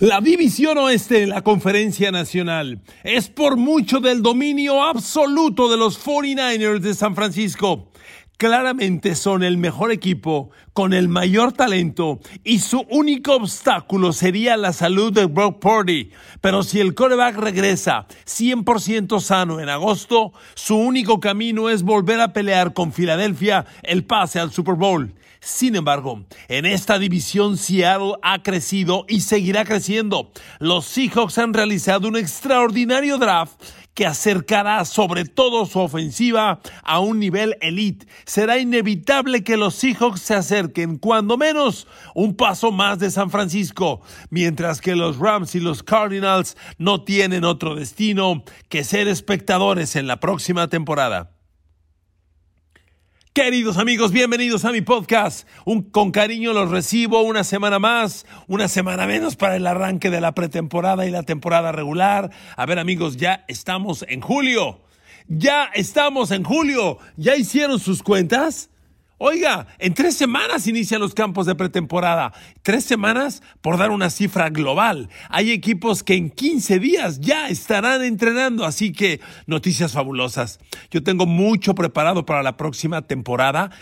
La división oeste de la Conferencia Nacional es por mucho del dominio absoluto de los 49ers de San Francisco. Claramente son el mejor equipo, con el mayor talento, y su único obstáculo sería la salud de Brock Purdy. Pero si el coreback regresa 100% sano en agosto, su único camino es volver a pelear con Filadelfia el pase al Super Bowl. Sin embargo, en esta división Seattle ha crecido y seguirá creciendo. Los Seahawks han realizado un extraordinario draft que acercará sobre todo su ofensiva a un nivel elite. Será inevitable que los Seahawks se acerquen cuando menos un paso más de San Francisco, mientras que los Rams y los Cardinals no tienen otro destino que ser espectadores en la próxima temporada. Queridos amigos, bienvenidos a mi podcast. Un, con cariño los recibo una semana más, una semana menos para el arranque de la pretemporada y la temporada regular. A ver amigos, ya estamos en julio. Ya estamos en julio. ¿Ya hicieron sus cuentas? Oiga, en tres semanas inician los campos de pretemporada. Tres semanas por dar una cifra global. Hay equipos que en 15 días ya estarán entrenando, así que noticias fabulosas. Yo tengo mucho preparado para la próxima temporada,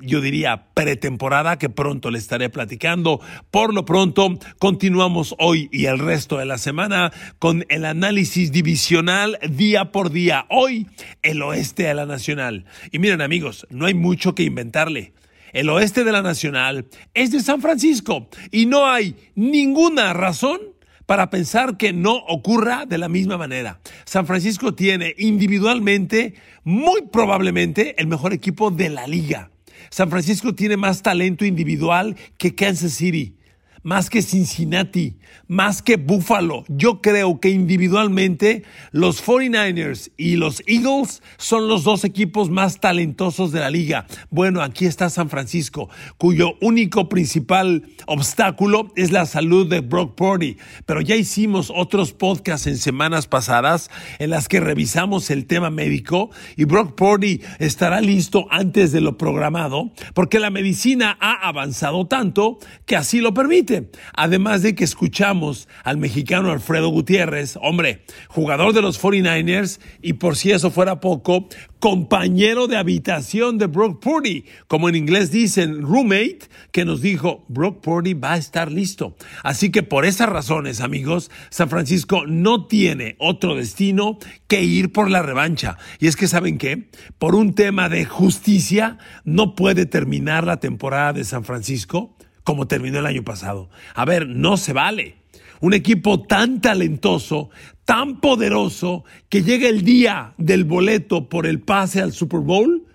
yo diría, pretemporada que pronto le estaré platicando. Por lo pronto, continuamos hoy y el resto de la semana con el análisis divisional día por día. Hoy, el oeste de la Nacional. Y miren amigos, no hay mucho que inventarle. El oeste de la Nacional es de San Francisco y no hay ninguna razón para pensar que no ocurra de la misma manera. San Francisco tiene individualmente, muy probablemente, el mejor equipo de la liga. San Francisco tiene más talento individual que Kansas City más que Cincinnati, más que Buffalo. Yo creo que individualmente los 49ers y los Eagles son los dos equipos más talentosos de la liga. Bueno, aquí está San Francisco, cuyo único principal obstáculo es la salud de Brock Purdy. Pero ya hicimos otros podcasts en semanas pasadas en las que revisamos el tema médico y Brock Purdy estará listo antes de lo programado porque la medicina ha avanzado tanto que así lo permite. Además de que escuchamos al mexicano Alfredo Gutiérrez, hombre, jugador de los 49ers y por si eso fuera poco, compañero de habitación de Brock Purdy, como en inglés dicen roommate, que nos dijo Brock Purdy va a estar listo. Así que por esas razones, amigos, San Francisco no tiene otro destino que ir por la revancha. Y es que, ¿saben qué? Por un tema de justicia, no puede terminar la temporada de San Francisco como terminó el año pasado. A ver, no se vale. Un equipo tan talentoso, tan poderoso, que llega el día del boleto por el pase al Super Bowl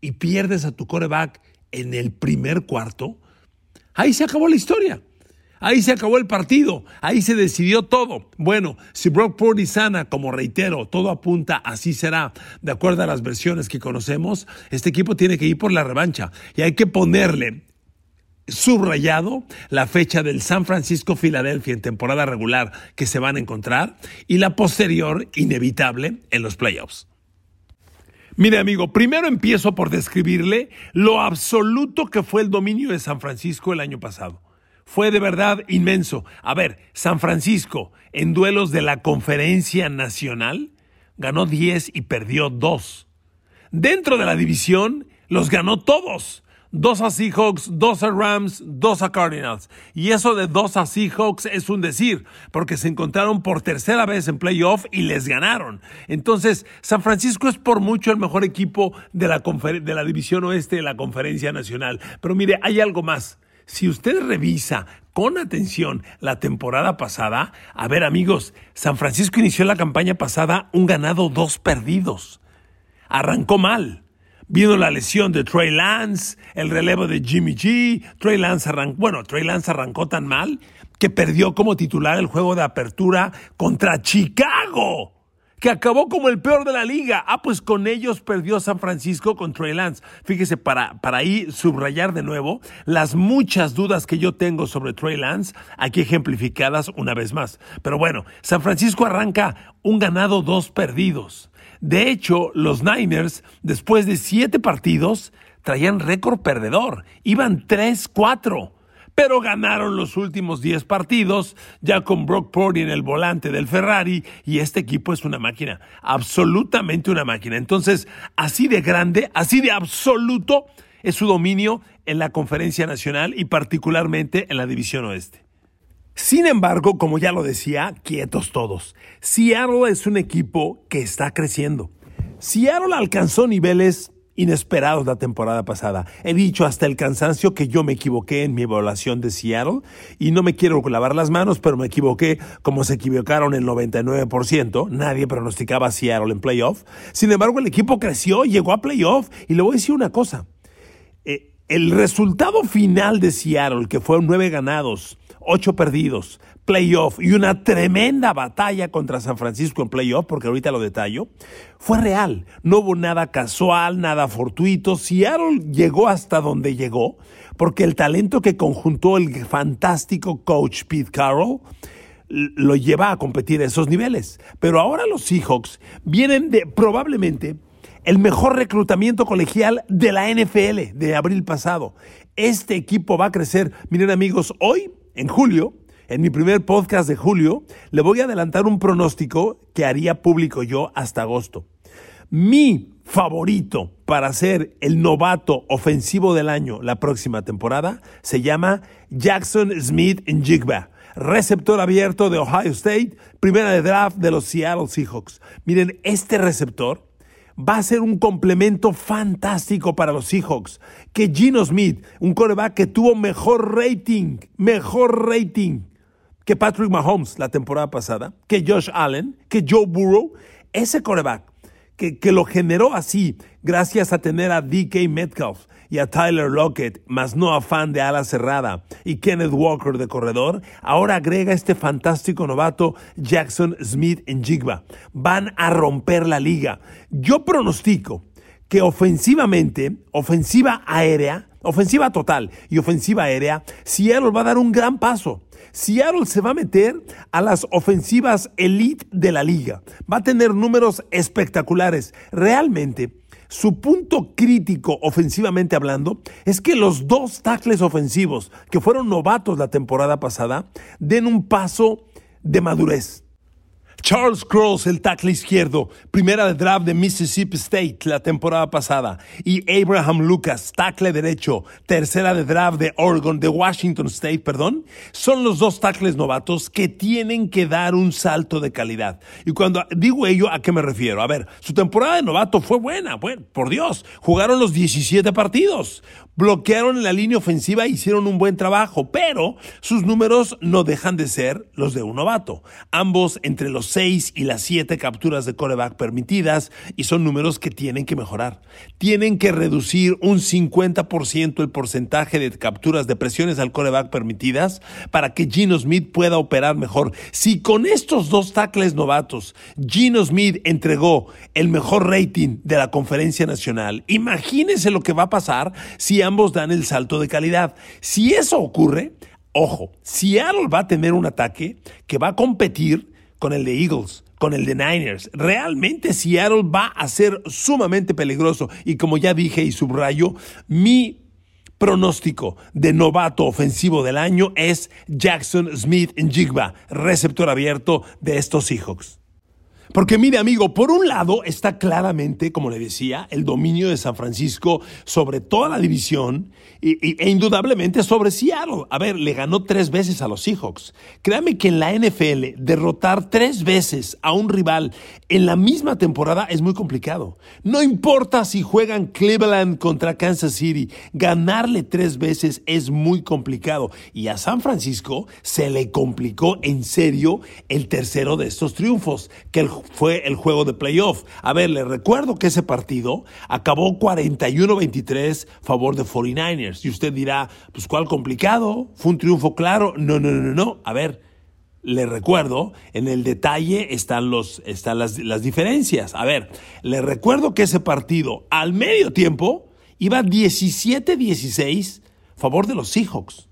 y pierdes a tu coreback en el primer cuarto. Ahí se acabó la historia. Ahí se acabó el partido, ahí se decidió todo. Bueno, si Brock Purdy sana, como reitero, todo apunta, así será, de acuerdo a las versiones que conocemos, este equipo tiene que ir por la revancha y hay que ponerle subrayado la fecha del San Francisco Filadelfia en temporada regular que se van a encontrar y la posterior inevitable en los playoffs. Mire amigo, primero empiezo por describirle lo absoluto que fue el dominio de San Francisco el año pasado. Fue de verdad inmenso. A ver, San Francisco en duelos de la conferencia nacional ganó 10 y perdió 2. Dentro de la división los ganó todos dos a Seahawks, dos a Rams, dos a Cardinals. Y eso de dos a Seahawks es un decir, porque se encontraron por tercera vez en playoff y les ganaron. Entonces, San Francisco es por mucho el mejor equipo de la, de la división oeste de la conferencia nacional. Pero mire, hay algo más. Si usted revisa con atención la temporada pasada, a ver amigos, San Francisco inició la campaña pasada un ganado, dos perdidos. Arrancó mal Vino la lesión de Trey Lance, el relevo de Jimmy G. Trey Lance arrancó, bueno, Trey Lance arrancó tan mal que perdió como titular el juego de apertura contra Chicago, que acabó como el peor de la liga. Ah, pues con ellos perdió San Francisco con Trey Lance. Fíjese, para, para ahí subrayar de nuevo las muchas dudas que yo tengo sobre Trey Lance, aquí ejemplificadas una vez más. Pero bueno, San Francisco arranca un ganado, dos perdidos. De hecho, los Niners, después de siete partidos, traían récord perdedor. Iban 3-4. pero ganaron los últimos 10 partidos, ya con Brock Purdy en el volante del Ferrari, y este equipo es una máquina, absolutamente una máquina. Entonces, así de grande, así de absoluto es su dominio en la conferencia nacional y particularmente en la división oeste. Sin embargo, como ya lo decía, quietos todos. Seattle es un equipo que está creciendo. Seattle alcanzó niveles inesperados la temporada pasada. He dicho hasta el cansancio que yo me equivoqué en mi evaluación de Seattle y no me quiero lavar las manos, pero me equivoqué como se equivocaron el 99%. Nadie pronosticaba a Seattle en playoff. Sin embargo, el equipo creció, llegó a playoff y le voy a decir una cosa. Eh, el resultado final de Seattle, que fue nueve ganados, ocho perdidos, playoff y una tremenda batalla contra San Francisco en playoff, porque ahorita lo detallo, fue real. No hubo nada casual, nada fortuito. Seattle llegó hasta donde llegó, porque el talento que conjuntó el fantástico coach Pete Carroll lo lleva a competir a esos niveles. Pero ahora los Seahawks vienen de probablemente el mejor reclutamiento colegial de la NFL de abril pasado. Este equipo va a crecer. Miren amigos, hoy, en julio, en mi primer podcast de julio, le voy a adelantar un pronóstico que haría público yo hasta agosto. Mi favorito para ser el novato ofensivo del año la próxima temporada se llama Jackson Smith Njigba, receptor abierto de Ohio State, primera de draft de los Seattle Seahawks. Miren, este receptor va a ser un complemento fantástico para los Seahawks. Que Gino Smith, un coreback que tuvo mejor rating, mejor rating que Patrick Mahomes la temporada pasada, que Josh Allen, que Joe Burrow, ese coreback que, que lo generó así, gracias a tener a DK Metcalf y a Tyler Lockett, más no afán de ala cerrada, y Kenneth Walker de corredor, ahora agrega este fantástico novato Jackson Smith en Jigba. Van a romper la liga. Yo pronostico que ofensivamente, ofensiva aérea, ofensiva total y ofensiva aérea, Seattle va a dar un gran paso. Seattle se va a meter a las ofensivas elite de la liga. Va a tener números espectaculares. Realmente, su punto crítico ofensivamente hablando es que los dos tackles ofensivos que fueron novatos la temporada pasada den un paso de madurez. Charles Cross, el tackle izquierdo, primera de draft de Mississippi State la temporada pasada. Y Abraham Lucas, tackle derecho, tercera de draft de Oregon, de Washington State, perdón. Son los dos tackles novatos que tienen que dar un salto de calidad. Y cuando digo ello, ¿a qué me refiero? A ver, su temporada de novato fue buena, bueno, por Dios. Jugaron los 17 partidos bloquearon la línea ofensiva e hicieron un buen trabajo, pero sus números no dejan de ser los de un novato. Ambos entre los 6 y las 7 capturas de coreback permitidas y son números que tienen que mejorar. Tienen que reducir un 50% el porcentaje de capturas de presiones al coreback permitidas para que Gino Smith pueda operar mejor. Si con estos dos tackles novatos Gino Smith entregó el mejor rating de la conferencia nacional, imagínense lo que va a pasar si ambos dan el salto de calidad. Si eso ocurre, ojo, Seattle va a tener un ataque que va a competir con el de Eagles, con el de Niners. Realmente Seattle va a ser sumamente peligroso. Y como ya dije y subrayo, mi pronóstico de novato ofensivo del año es Jackson Smith en Jigba, receptor abierto de estos Seahawks. Porque mire amigo, por un lado está claramente, como le decía, el dominio de San Francisco sobre toda la división e indudablemente sobre Seattle. A ver, le ganó tres veces a los Seahawks. Créame que en la NFL derrotar tres veces a un rival en la misma temporada es muy complicado. No importa si juegan Cleveland contra Kansas City, ganarle tres veces es muy complicado. Y a San Francisco se le complicó en serio el tercero de estos triunfos, que el fue el juego de playoff. A ver, les recuerdo que ese partido acabó 41-23 favor de 49ers. Y usted dirá, pues ¿cuál complicado? ¿Fue un triunfo claro? No, no, no, no. A ver, le recuerdo, en el detalle están, los, están las, las diferencias. A ver, le recuerdo que ese partido al medio tiempo iba 17-16 favor de los Seahawks.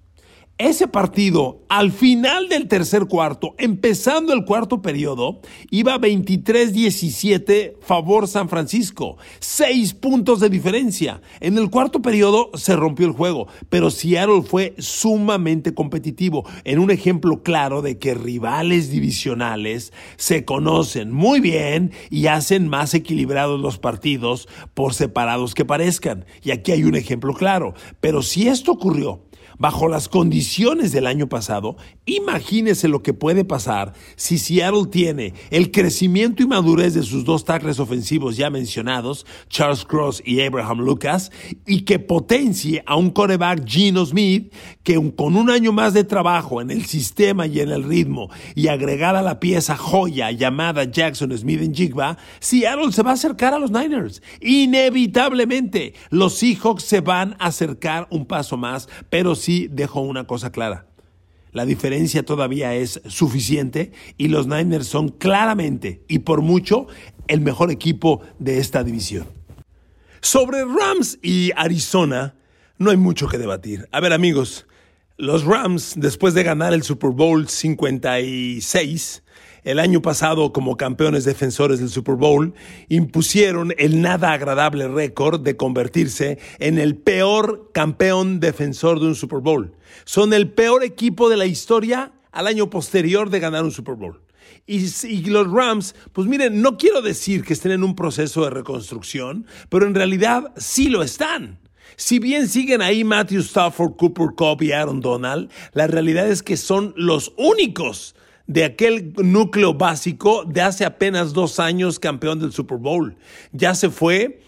Ese partido, al final del tercer cuarto, empezando el cuarto periodo, iba 23-17 favor San Francisco. Seis puntos de diferencia. En el cuarto periodo se rompió el juego, pero Seattle fue sumamente competitivo. En un ejemplo claro de que rivales divisionales se conocen muy bien y hacen más equilibrados los partidos por separados que parezcan. Y aquí hay un ejemplo claro. Pero si esto ocurrió bajo las condiciones del año pasado, imagínese lo que puede pasar si Seattle tiene el crecimiento y madurez de sus dos tackles ofensivos ya mencionados, Charles Cross y Abraham Lucas, y que potencie a un coreback Gino Smith que con un año más de trabajo en el sistema y en el ritmo y agregar a la pieza joya llamada Jackson Smith en Jigba, Seattle se va a acercar a los Niners. Inevitablemente, los Seahawks se van a acercar un paso más, pero si dejo una cosa clara. La diferencia todavía es suficiente y los Niners son claramente y por mucho el mejor equipo de esta división. Sobre Rams y Arizona no hay mucho que debatir. A ver amigos, los Rams después de ganar el Super Bowl 56 el año pasado como campeones defensores del Super Bowl, impusieron el nada agradable récord de convertirse en el peor campeón defensor de un Super Bowl. Son el peor equipo de la historia al año posterior de ganar un Super Bowl. Y, los Rams, pues miren, no quiero decir que estén en un proceso de reconstrucción, pero en realidad sí lo están. Si bien siguen ahí Matthew Stafford, Cooper Cobb y Aaron Donald, la realidad es que son los únicos de aquel núcleo básico de hace apenas dos años campeón del Super Bowl. Ya se fue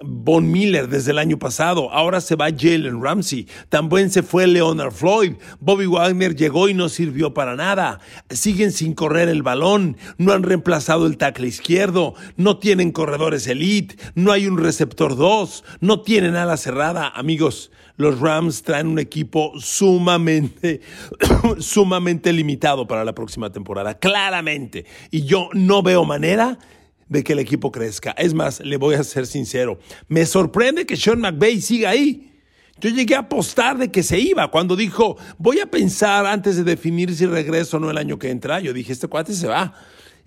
Von Miller desde el año pasado, ahora se va Jalen Ramsey, también se fue Leonard Floyd, Bobby Wagner llegó y no sirvió para nada, siguen sin correr el balón, no han reemplazado el tackle izquierdo, no tienen corredores elite, no hay un receptor 2, no tienen ala cerrada, amigos, los Rams traen un equipo sumamente, sumamente limitado para la próxima temporada, claramente, y yo no veo manera de que el equipo crezca. Es más, le voy a ser sincero, me sorprende que Sean McVay siga ahí. Yo llegué a apostar de que se iba. Cuando dijo, voy a pensar antes de definir si regreso o no el año que entra, yo dije, este cuate se va.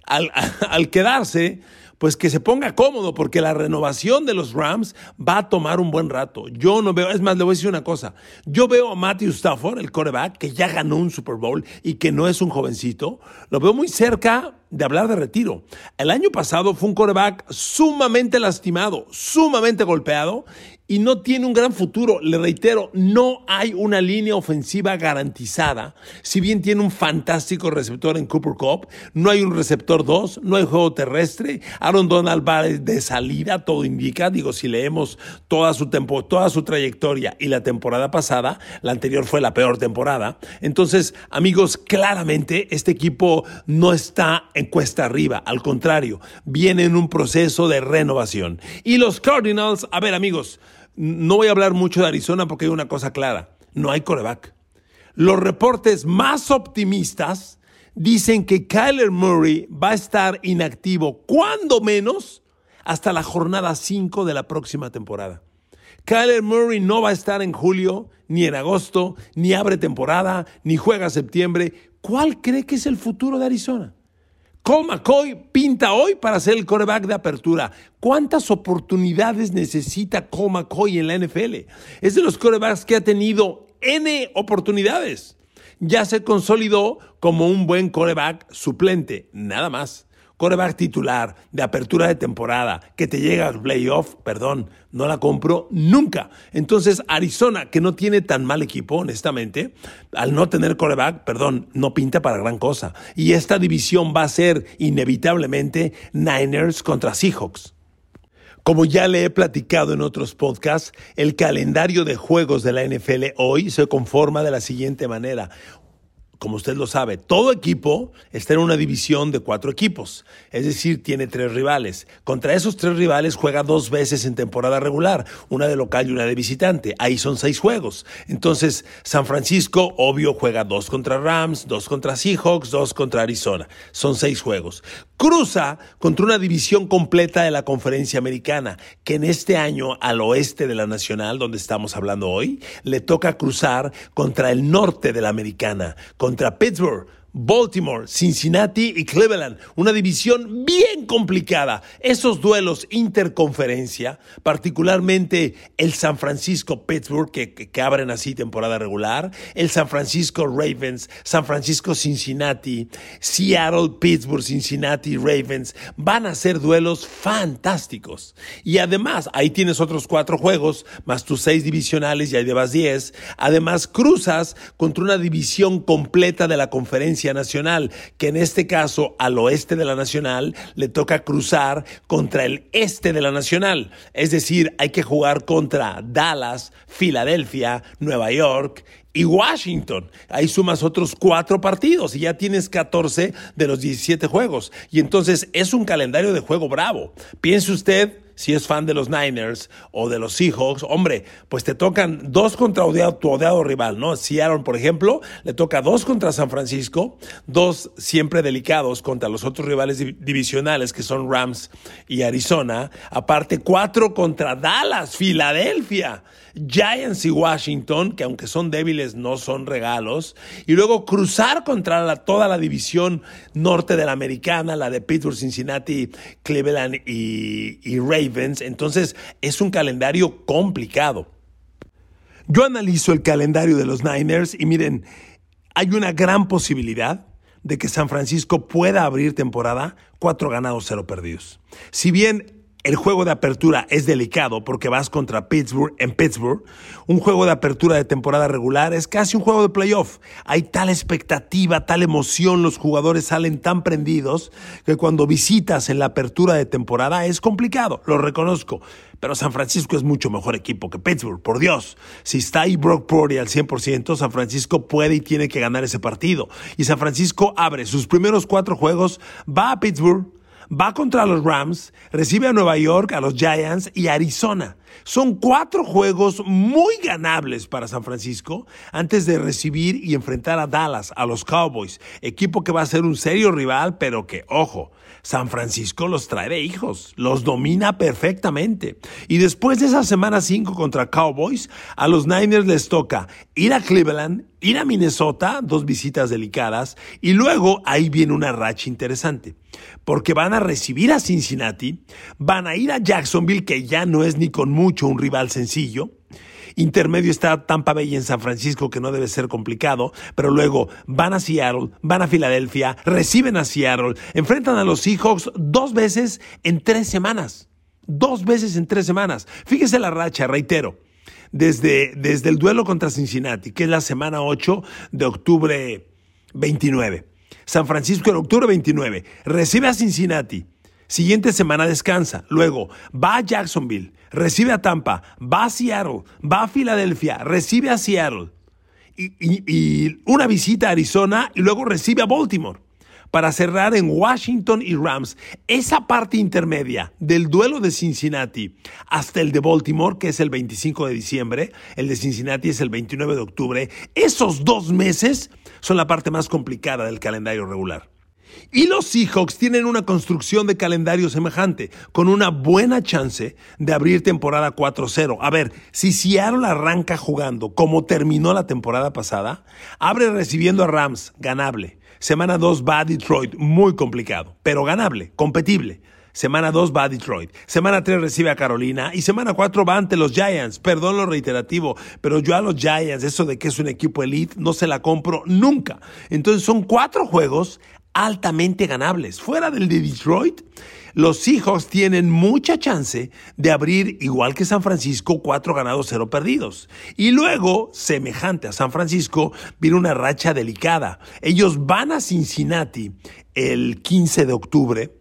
Al, al quedarse, pues que se ponga cómodo, porque la renovación de los Rams va a tomar un buen rato. Yo no veo, es más, le voy a decir una cosa. Yo veo a Matthew Stafford, el coreback, que ya ganó un Super Bowl y que no es un jovencito, lo veo muy cerca de hablar de retiro. El año pasado fue un coreback sumamente lastimado, sumamente golpeado y no tiene un gran futuro. Le reitero, no hay una línea ofensiva garantizada. Si bien tiene un fantástico receptor en Cooper Cup, no hay un receptor 2, no hay juego terrestre. Aaron Donald va de salida, todo indica. Digo, si leemos toda su, tempo, toda su trayectoria y la temporada pasada, la anterior fue la peor temporada. Entonces, amigos, claramente este equipo no está en cuesta arriba. Al contrario, viene en un proceso de renovación. Y los Cardinals, a ver, amigos, no voy a hablar mucho de Arizona porque hay una cosa clara, no hay coreback. Los reportes más optimistas dicen que Kyler Murray va a estar inactivo, cuando menos, hasta la jornada 5 de la próxima temporada. Kyler Murray no va a estar en julio, ni en agosto, ni abre temporada, ni juega septiembre. ¿Cuál cree que es el futuro de Arizona? Cole McCoy pinta hoy para ser el coreback de apertura. ¿Cuántas oportunidades necesita Cole McCoy en la NFL? Es de los corebacks que ha tenido N oportunidades. Ya se consolidó como un buen coreback suplente, nada más coreback titular de apertura de temporada que te llega al playoff, perdón, no la compro nunca. Entonces, Arizona, que no tiene tan mal equipo, honestamente, al no tener coreback, perdón, no pinta para gran cosa. Y esta división va a ser inevitablemente Niners contra Seahawks. Como ya le he platicado en otros podcasts, el calendario de juegos de la NFL hoy se conforma de la siguiente manera como usted lo sabe, todo equipo está en una división de cuatro equipos, es decir, tiene tres rivales. Contra esos tres rivales juega dos veces en temporada regular, una de local y una de visitante. Ahí son seis juegos. Entonces, San Francisco, obvio, juega dos contra Rams, dos contra Seahawks, dos contra Arizona. Son seis juegos. Cruza contra una división completa de la conferencia americana, que en este año al oeste de la nacional, donde estamos hablando hoy, le toca cruzar contra el norte de la americana, contra Pittsburgh Baltimore, Cincinnati y Cleveland. Una división bien complicada. Esos duelos interconferencia, particularmente el San Francisco Pittsburgh, que, abren así temporada regular, el San Francisco Ravens, San Francisco Cincinnati, Seattle Pittsburgh, Cincinnati Ravens, van a ser duelos fantásticos. Y además, ahí tienes otros cuatro juegos, más tus seis divisionales y ahí llevas diez. Además, cruzas contra una división completa de la conferencia Nacional, que en este caso al oeste de la Nacional le toca cruzar contra el este de la Nacional. Es decir, hay que jugar contra Dallas, Filadelfia, Nueva York y Washington. Ahí sumas otros cuatro partidos y ya tienes 14 de los 17 juegos. Y entonces es un calendario de juego bravo. Piense usted si es fan de los Niners o de los Seahawks, hombre, pues te tocan dos contra tu odiado rival, ¿no? Seattle, por ejemplo, le toca dos contra San Francisco, dos siempre delicados contra los otros rivales divisionales que son Rams y Arizona, aparte cuatro contra Dallas, Filadelfia. Giants y Washington, que aunque son débiles no son regalos, y luego cruzar contra toda la división norte de la americana, la de Pittsburgh, Cincinnati, Cleveland y, y Ravens. Entonces es un calendario complicado. Yo analizo el calendario de los Niners y miren, hay una gran posibilidad de que San Francisco pueda abrir temporada cuatro ganados, cero perdidos. Si bien el juego de apertura es delicado porque vas contra Pittsburgh en Pittsburgh. Un juego de apertura de temporada regular es casi un juego de playoff. Hay tal expectativa, tal emoción, los jugadores salen tan prendidos que cuando visitas en la apertura de temporada es complicado, lo reconozco. Pero San Francisco es mucho mejor equipo que Pittsburgh, por Dios. Si está ahí Brock Purdy al 100%, San Francisco puede y tiene que ganar ese partido. Y San Francisco abre sus primeros cuatro juegos, va a Pittsburgh, va contra los Rams, recibe a Nueva York, a los Giants y Arizona. Son cuatro juegos muy ganables para San Francisco antes de recibir y enfrentar a Dallas, a los Cowboys, equipo que va a ser un serio rival, pero que, ojo, San Francisco los trae de hijos, los domina perfectamente. Y después de esa semana 5 contra Cowboys, a los Niners les toca ir a Cleveland, ir a Minnesota, dos visitas delicadas, y luego ahí viene una racha interesante, porque van a recibir a Cincinnati, van a ir a Jacksonville, que ya no es ni con mucho un rival sencillo, Intermedio está Tampa Bay en San Francisco, que no debe ser complicado, pero luego van a Seattle, van a Filadelfia, reciben a Seattle, enfrentan a los Seahawks dos veces en tres semanas. Dos veces en tres semanas. Fíjese la racha, reitero. Desde, desde el duelo contra Cincinnati, que es la semana 8 de octubre 29. San Francisco en octubre 29. Recibe a Cincinnati. Siguiente semana descansa. Luego va a Jacksonville, recibe a Tampa, va a Seattle, va a Filadelfia, recibe a Seattle. Y, una visita a Arizona y luego recibe a Baltimore para cerrar en Washington y Rams. Esa parte intermedia del duelo de Cincinnati hasta el de Baltimore, que es el 25 de diciembre, el de Cincinnati es el 29 de octubre, esos dos meses son la parte más complicada del calendario regular. Y los Seahawks tienen una construcción de calendario semejante, con una buena chance de abrir temporada 4-0. A ver, si Seattle arranca jugando como terminó la temporada pasada, abre recibiendo a Rams, ganable. Semana 2 va a Detroit, muy complicado, pero ganable, competible. Semana 2 va a Detroit. Semana 3 recibe a Carolina. Y semana 4 va ante los Giants. Perdón lo reiterativo, pero yo a los Giants, eso de que es un equipo elite, no se la compro nunca. Entonces son cuatro juegos altamente ganables. Fuera del de Detroit, los Seahawks tienen mucha chance de abrir, igual que San Francisco, cuatro ganados, cero perdidos. Y luego, semejante a San Francisco, viene una racha delicada. Ellos van a Cincinnati el 15 de octubre.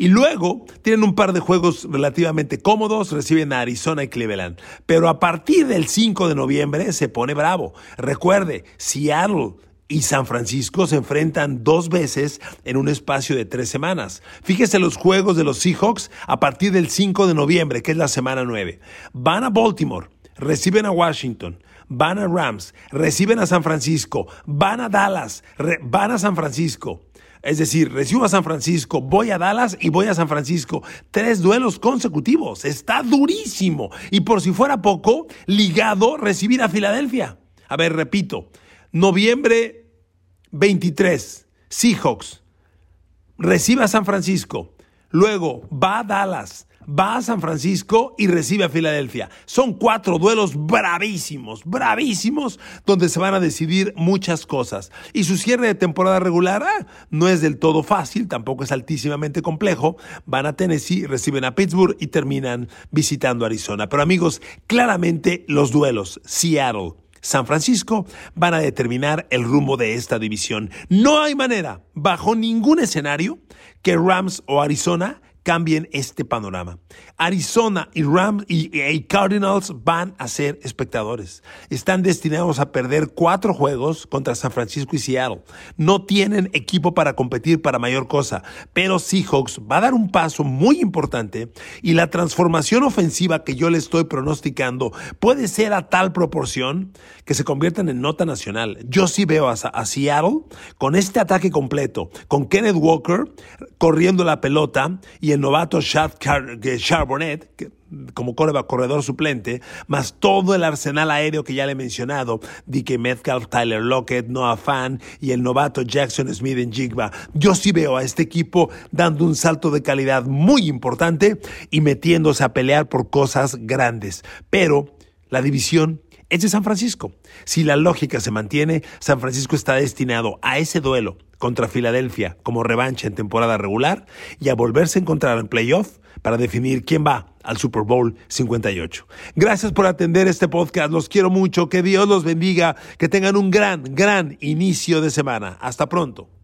Y luego tienen un par de juegos relativamente cómodos, reciben a Arizona y Cleveland. Pero a partir del 5 de noviembre se pone bravo. Recuerde, Seattle, y San Francisco se enfrentan dos veces en un espacio de tres semanas. Fíjese los juegos de los Seahawks a partir del 5 de noviembre, que es la semana 9. Van a Baltimore, reciben a Washington, van a Rams, reciben a San Francisco, van a Dallas, van a San Francisco. Es decir, recibo a San Francisco, voy a Dallas y voy a San Francisco. Tres duelos consecutivos. Está durísimo. Y por si fuera poco, ligado recibir a Filadelfia. A ver, repito. Noviembre 23, Seahawks. Recibe a San Francisco. Luego va a Dallas va a San Francisco y recibe a Filadelfia. Son cuatro duelos bravísimos, bravísimos, donde se van a decidir muchas cosas. Y su cierre de temporada regular ah, no es del todo fácil, tampoco es altísimamente complejo. Van a Tennessee, reciben a Pittsburgh y terminan visitando Arizona. Pero amigos, claramente los duelos, Seattle. San Francisco van a determinar el rumbo de esta división. No hay manera, bajo ningún escenario, que Rams o Arizona cambien este panorama. Arizona y Rams y, Cardinals van a ser espectadores. Están destinados a perder cuatro juegos contra San Francisco y Seattle. No tienen equipo para competir para mayor cosa, pero Seahawks va a dar un paso muy importante y la transformación ofensiva que yo le estoy pronosticando puede ser a tal proporción que se conviertan en nota nacional. Yo sí veo a, a Seattle con este ataque completo, con Kenneth Walker corriendo la pelota y el novato Charbonnet, como corredor suplente, más todo el arsenal aéreo que ya le he mencionado, DK Metcalf, Tyler Lockett, Noah Fan y el novato Jackson Smith en Jigba. Yo sí veo a este equipo dando un salto de calidad muy importante y metiéndose a pelear por cosas grandes. Pero la división es de San Francisco. Si la lógica se mantiene, San Francisco está destinado a ese duelo contra Filadelfia como revancha en temporada regular y a volverse a encontrar en playoff para definir quién va al Super Bowl 58. Gracias por atender este podcast, los quiero mucho, que Dios los bendiga, que tengan un gran, gran inicio de semana. Hasta pronto.